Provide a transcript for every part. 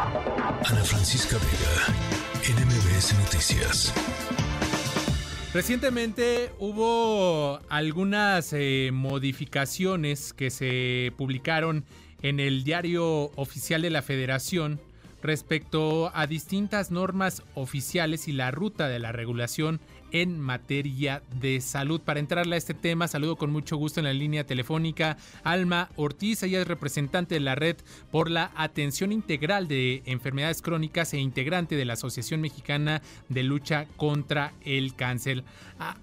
Ana Francisca Vega, NMBS Noticias. Recientemente hubo algunas eh, modificaciones que se publicaron en el diario oficial de la Federación respecto a distintas normas oficiales y la ruta de la regulación en materia de salud. Para entrarle a este tema, saludo con mucho gusto en la línea telefónica Alma Ortiz, ella es representante de la Red por la Atención Integral de Enfermedades Crónicas e integrante de la Asociación Mexicana de Lucha contra el Cáncer.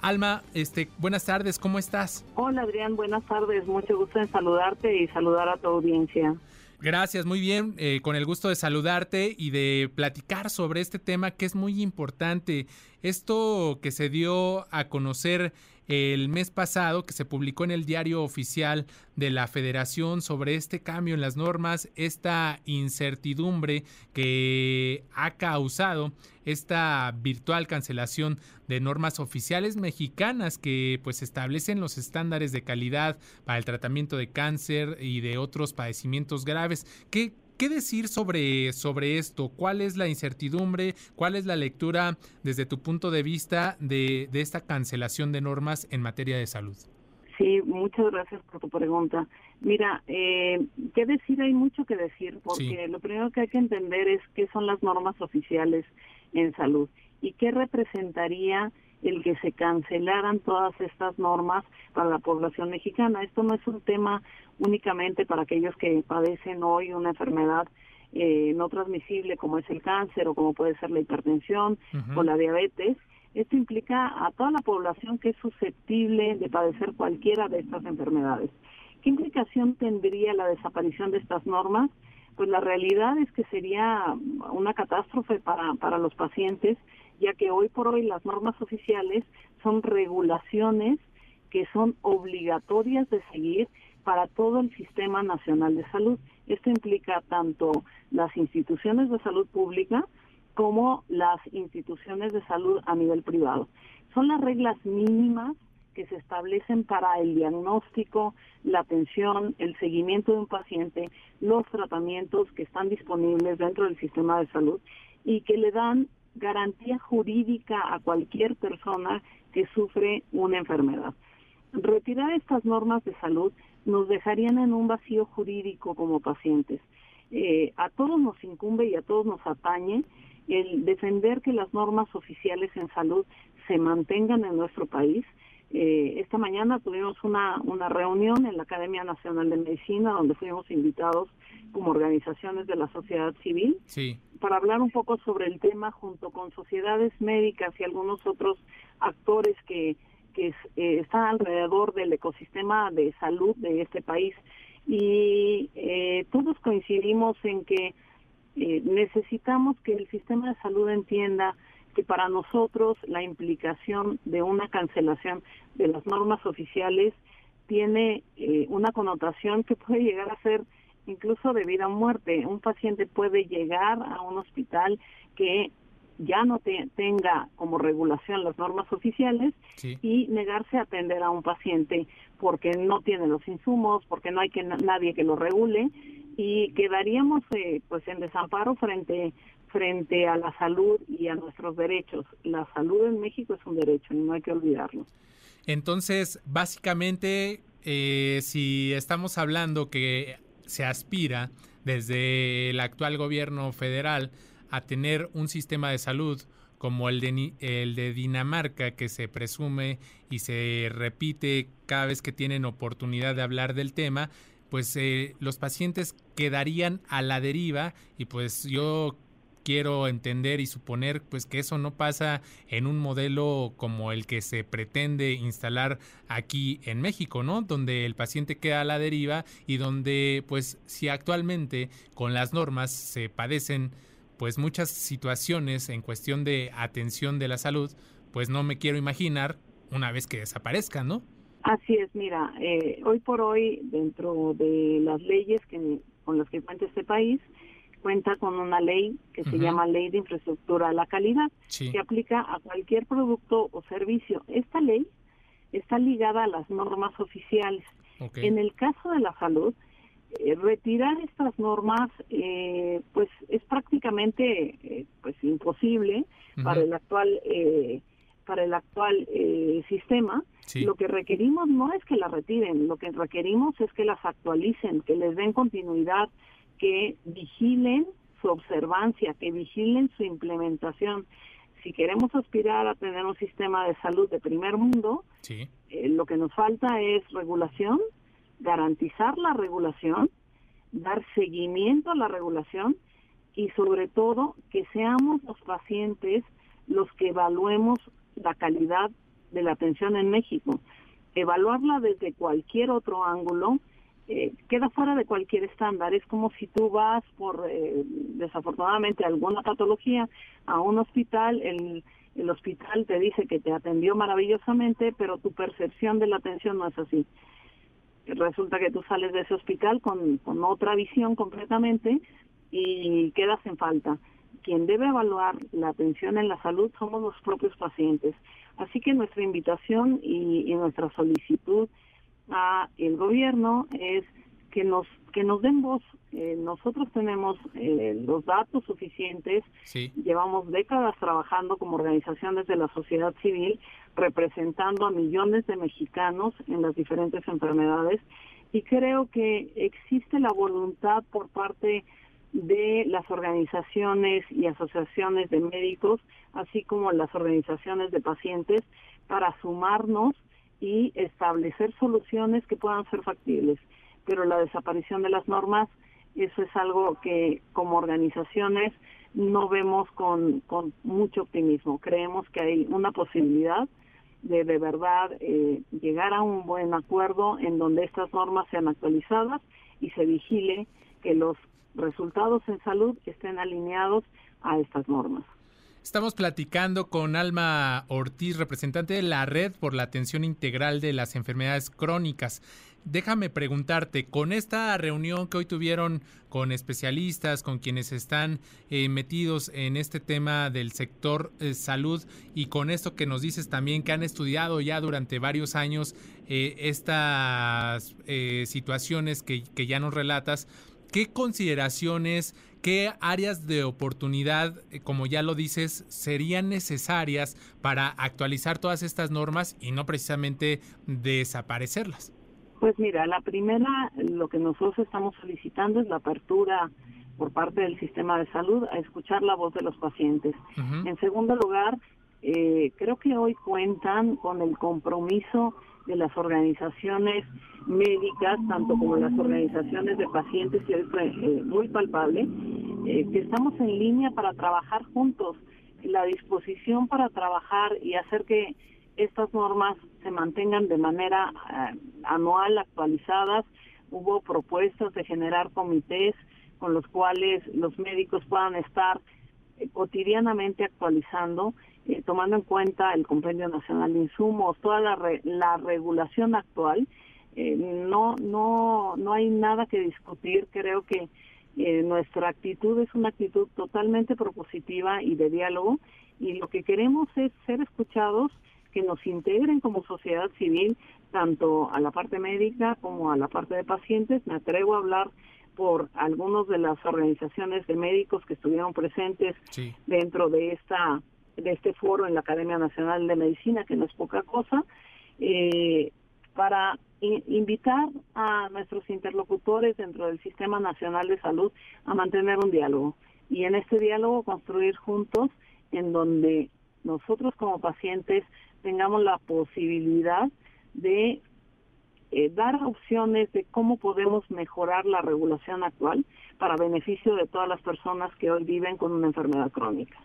Alma, este, buenas tardes, ¿cómo estás? Hola Adrián, buenas tardes, mucho gusto en saludarte y saludar a tu audiencia. Gracias, muy bien. Eh, con el gusto de saludarte y de platicar sobre este tema que es muy importante. Esto que se dio a conocer el mes pasado, que se publicó en el diario oficial de la Federación sobre este cambio en las normas, esta incertidumbre que ha causado esta virtual cancelación de normas oficiales mexicanas que pues establecen los estándares de calidad para el tratamiento de cáncer y de otros padecimientos graves. ¿Qué, ¿Qué decir sobre, sobre esto? ¿Cuál es la incertidumbre? ¿Cuál es la lectura desde tu punto de vista de, de esta cancelación de normas en materia de salud? Sí, muchas gracias por tu pregunta. Mira, eh, qué decir, hay mucho que decir, porque lo primero que hay que entender es qué son las normas oficiales en salud y qué representaría el que se cancelaran todas estas normas para la población mexicana. Esto no es un tema únicamente para aquellos que padecen hoy una enfermedad eh, no transmisible como es el cáncer o como puede ser la hipertensión o la diabetes. Esto implica a toda la población que es susceptible de padecer cualquiera de estas enfermedades. ¿Qué implicación tendría la desaparición de estas normas? Pues la realidad es que sería una catástrofe para, para los pacientes, ya que hoy por hoy las normas oficiales son regulaciones que son obligatorias de seguir para todo el Sistema Nacional de Salud. Esto implica tanto las instituciones de salud pública como las instituciones de salud a nivel privado. Son las reglas mínimas que se establecen para el diagnóstico, la atención, el seguimiento de un paciente, los tratamientos que están disponibles dentro del sistema de salud y que le dan garantía jurídica a cualquier persona que sufre una enfermedad. Retirar estas normas de salud nos dejarían en un vacío jurídico como pacientes. Eh, a todos nos incumbe y a todos nos atañe el defender que las normas oficiales en salud se mantengan en nuestro país. Eh, esta mañana tuvimos una, una reunión en la Academia Nacional de Medicina donde fuimos invitados como organizaciones de la sociedad civil para hablar un poco sobre el tema junto con sociedades médicas y algunos otros actores que que eh, está alrededor del ecosistema de salud de este país. Y eh, todos coincidimos en que eh, necesitamos que el sistema de salud entienda que para nosotros la implicación de una cancelación de las normas oficiales tiene una connotación que puede llegar a ser incluso de vida o muerte. Un paciente puede llegar a un hospital que ya no tenga como regulación las normas oficiales y negarse a atender a un paciente porque no tiene los insumos, porque no hay que nadie que lo regule y quedaríamos eh, pues en desamparo frente frente a la salud y a nuestros derechos. La salud en México es un derecho y no hay que olvidarlo. Entonces, básicamente, eh, si estamos hablando que se aspira desde el actual gobierno federal a tener un sistema de salud como el de, el de Dinamarca, que se presume y se repite cada vez que tienen oportunidad de hablar del tema, pues eh, los pacientes quedarían a la deriva y pues yo quiero entender y suponer pues que eso no pasa en un modelo como el que se pretende instalar aquí en México, ¿no? Donde el paciente queda a la deriva y donde pues si actualmente con las normas se padecen pues muchas situaciones en cuestión de atención de la salud, pues no me quiero imaginar una vez que desaparezcan, ¿no? Así es, mira, eh, hoy por hoy dentro de las leyes que, con las que cuenta este país, cuenta con una ley que se llama Ley de Infraestructura de la Calidad, que aplica a cualquier producto o servicio. Esta ley está ligada a las normas oficiales. En el caso de la salud, eh, retirar estas normas, eh, pues es prácticamente eh, pues imposible para el actual eh, para el actual eh, sistema. Lo que requerimos no es que la retiren, lo que requerimos es que las actualicen, que les den continuidad, que vigilen su observancia, que vigilen su implementación. Si queremos aspirar a tener un sistema de salud de primer mundo, lo que nos falta es regulación, garantizar la regulación, dar seguimiento a la regulación y sobre todo que seamos los pacientes los que evaluemos la calidad de la atención en México. Evaluarla desde cualquier otro ángulo eh, queda fuera de cualquier estándar. Es como si tú vas por, eh, desafortunadamente, alguna patología a un hospital, el, el hospital te dice que te atendió maravillosamente, pero tu percepción de la atención no es así resulta que tú sales de ese hospital con, con otra visión completamente y quedas en falta. Quien debe evaluar la atención en la salud somos los propios pacientes. Así que nuestra invitación y, y nuestra solicitud a el gobierno es que nos que nos den voz. Eh, nosotros tenemos eh, los datos suficientes. Llevamos décadas trabajando como organizaciones de la sociedad civil, representando a millones de mexicanos en las diferentes enfermedades. Y creo que existe la voluntad por parte de las organizaciones y asociaciones de médicos, así como las organizaciones de pacientes, para sumarnos y establecer soluciones que puedan ser factibles. Pero la desaparición de las normas, eso es algo que como organizaciones no vemos con, con mucho optimismo. Creemos que hay una posibilidad de de verdad eh, llegar a un buen acuerdo en donde estas normas sean actualizadas y se vigile que los resultados en salud estén alineados a estas normas. Estamos platicando con Alma Ortiz, representante de la Red por la Atención Integral de las Enfermedades Crónicas. Déjame preguntarte, con esta reunión que hoy tuvieron con especialistas, con quienes están eh, metidos en este tema del sector eh, salud y con esto que nos dices también que han estudiado ya durante varios años eh, estas situaciones que, que ya nos relatas, ¿qué consideraciones ¿Qué áreas de oportunidad, eh, como ya lo dices, serían necesarias para actualizar todas estas normas y no precisamente desaparecerlas? Pues mira, la primera, lo que nosotros estamos solicitando es la apertura por parte del sistema de salud a escuchar la voz de los pacientes. En segundo lugar, eh, creo que hoy cuentan con el compromiso de las organizaciones médicas, tanto como las organizaciones de pacientes, y es eh, muy palpable, eh, que estamos en línea para trabajar juntos, la disposición para trabajar y hacer que estas normas se mantengan de manera eh, anual actualizadas. Hubo propuestas de generar comités con los cuales los médicos puedan estar cotidianamente actualizando eh, tomando en cuenta el Compendio Nacional de Insumos, toda la, la regulación actual, eh, no, no, no hay nada que discutir. Creo que eh, nuestra actitud es una actitud totalmente propositiva y de diálogo y lo que queremos es ser escuchados, que nos integren como sociedad civil, tanto a la parte médica como a la parte de pacientes. Me atrevo a hablar por algunos de las organizaciones de médicos que estuvieron presentes dentro de esta de este foro en la Academia Nacional de Medicina, que no es poca cosa, eh, para invitar a nuestros interlocutores dentro del Sistema Nacional de Salud a mantener un diálogo. Y en este diálogo construir juntos en donde nosotros como pacientes tengamos la posibilidad de eh, dar opciones de cómo podemos mejorar la regulación actual para beneficio de todas las personas que hoy viven con una enfermedad crónica.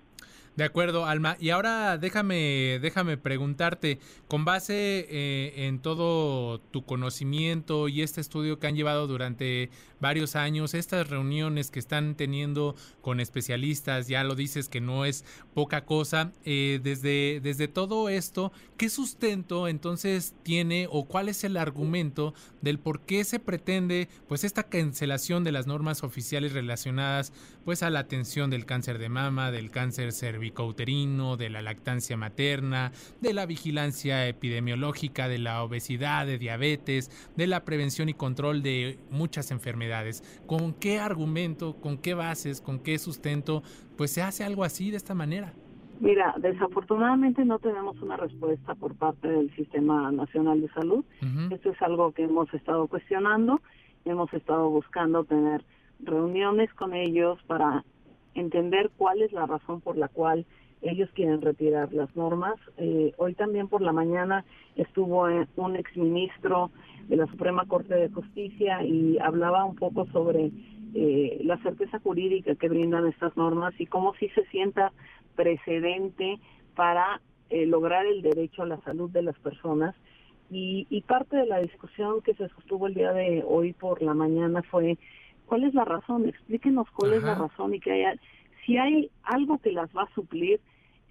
De acuerdo, Alma. Y ahora déjame, déjame preguntarte, con base eh, en todo tu conocimiento y este estudio que han llevado durante varios años, estas reuniones que están teniendo con especialistas, ya lo dices que no es poca cosa, eh, desde, desde todo esto, ¿qué sustento entonces tiene o cuál es el argumento del por qué se pretende pues esta cancelación de las normas oficiales relacionadas pues a la atención del cáncer de mama, del cáncer cervical? Cervicouterino, de la lactancia materna, de la vigilancia epidemiológica, de la obesidad, de diabetes, de la prevención y control de muchas enfermedades. ¿Con qué argumento, con qué bases, con qué sustento, pues se hace algo así de esta manera? Mira, desafortunadamente no tenemos una respuesta por parte del Sistema Nacional de Salud. Esto es algo que hemos estado cuestionando, hemos estado buscando tener reuniones con ellos para entender cuál es la razón por la cual ellos quieren retirar las normas. Eh, hoy también por la mañana estuvo eh, un exministro de la Suprema Corte de Justicia y hablaba un poco sobre eh, la certeza jurídica que brindan estas normas y cómo si se sienta precedente para lograr el derecho a la salud de las personas. Y, y parte de la discusión que se sostuvo el día de hoy por la mañana fue ¿Cuál es la razón? Explíquenos cuál es la razón y que haya, si hay algo que las va a suplir,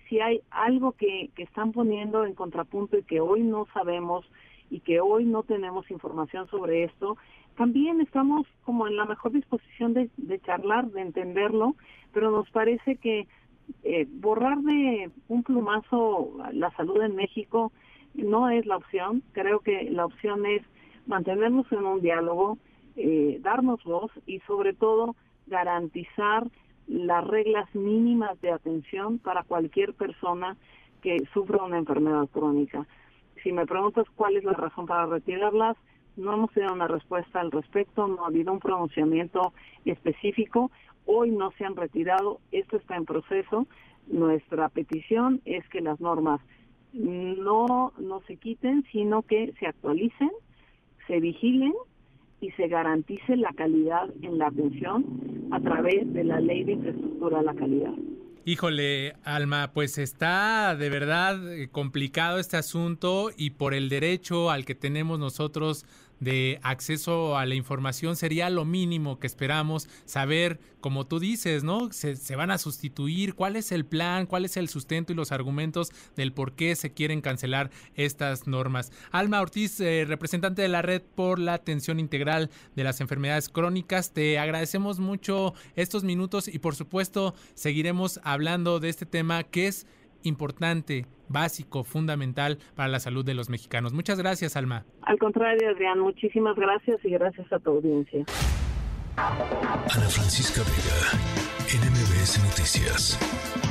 si hay algo que, que están poniendo en contrapunto y que hoy no sabemos y que hoy no tenemos información sobre esto, también estamos como en la mejor disposición de, de charlar, de entenderlo, pero nos parece que eh, borrar de un plumazo la salud en México no es la opción. Creo que la opción es mantenernos en un diálogo, eh, darnos voz y sobre todo garantizar las reglas mínimas de atención para cualquier persona que sufra una enfermedad crónica. Si me preguntas cuál es la razón para retirarlas, no hemos tenido una respuesta al respecto, no ha habido un pronunciamiento específico. Hoy no se han retirado, esto está en proceso. Nuestra petición es que las normas no, no se quiten, sino que se actualicen, se vigilen y se garantice la calidad en la atención a través de la ley de infraestructura de la calidad. Híjole, Alma, pues está de verdad eh, complicado este asunto y por el derecho al que tenemos nosotros de acceso a la información sería lo mínimo que esperamos saber, como tú dices, ¿no? Se, van a sustituir, cuál es el plan, cuál es el sustento y los argumentos del por qué se quieren cancelar estas normas. Alma Ortiz, eh, representante de la Red por la Atención Integral de las Enfermedades Crónicas, te agradecemos mucho estos minutos y por supuesto seguiremos hablando de este tema que es importante, básico, fundamental para la salud de los mexicanos. Muchas gracias, Alma. Al contrario, Adrián, muchísimas gracias y gracias a tu audiencia. Ana Francisca Vega, NMBS Noticias.